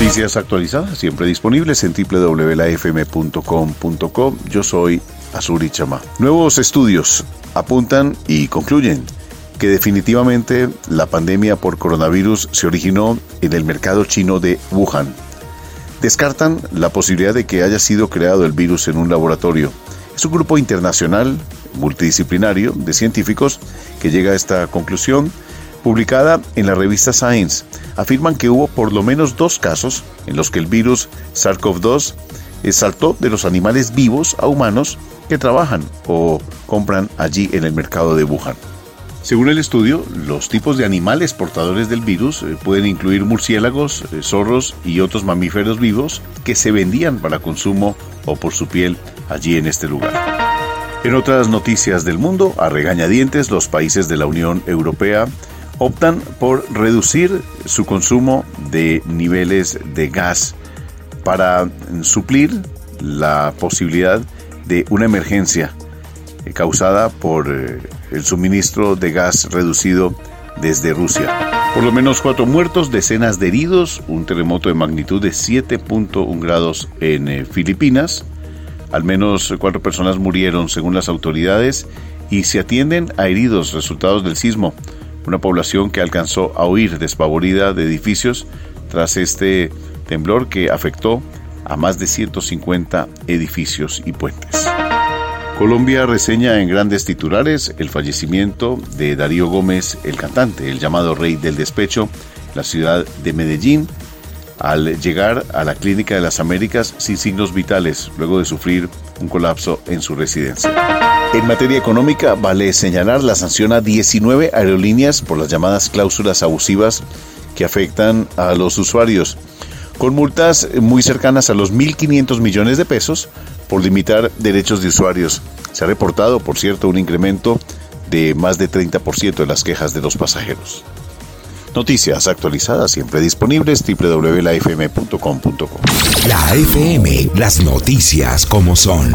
Noticias actualizadas, siempre disponibles en www.lafm.com.co. Yo soy Azuri Chama. Nuevos estudios apuntan y concluyen que definitivamente la pandemia por coronavirus se originó en el mercado chino de Wuhan. Descartan la posibilidad de que haya sido creado el virus en un laboratorio. Es un grupo internacional multidisciplinario de científicos que llega a esta conclusión publicada en la revista Science, afirman que hubo por lo menos dos casos en los que el virus SARS-CoV-2 saltó de los animales vivos a humanos que trabajan o compran allí en el mercado de Wuhan. Según el estudio, los tipos de animales portadores del virus eh, pueden incluir murciélagos, eh, zorros y otros mamíferos vivos que se vendían para consumo o por su piel allí en este lugar. En otras noticias del mundo, a regañadientes, los países de la Unión Europea optan por reducir su consumo de niveles de gas para suplir la posibilidad de una emergencia eh, causada por eh, el suministro de gas reducido desde Rusia. Por lo menos cuatro muertos, decenas de heridos, un terremoto de magnitud de 7.1 grados en eh, Filipinas. Al menos cuatro personas murieron según las autoridades y se atienden a heridos resultados del sismo. Una población que alcanzó a huir despavorida de edificios tras este temblor que afectó a más de 150 edificios y puentes. Colombia reseña en grandes titulares el fallecimiento de Darío Gómez, el cantante, el llamado Rey del Despecho, la ciudad de Medellín, al llegar a la Clínica de las Américas sin signos vitales, luego de sufrir un colapso en su residencia. En materia económica, vale señalar la sanción a 19 aerolíneas por las llamadas cláusulas abusivas que afectan a los usuarios, con multas muy cercanas a los 1.500 millones de pesos por limitar derechos de usuarios. Se ha reportado, por cierto, un incremento de más de 30% de las quejas de los pasajeros. Noticias actualizadas siempre disponibles www.lafm.com.co. La FM, las noticias como son.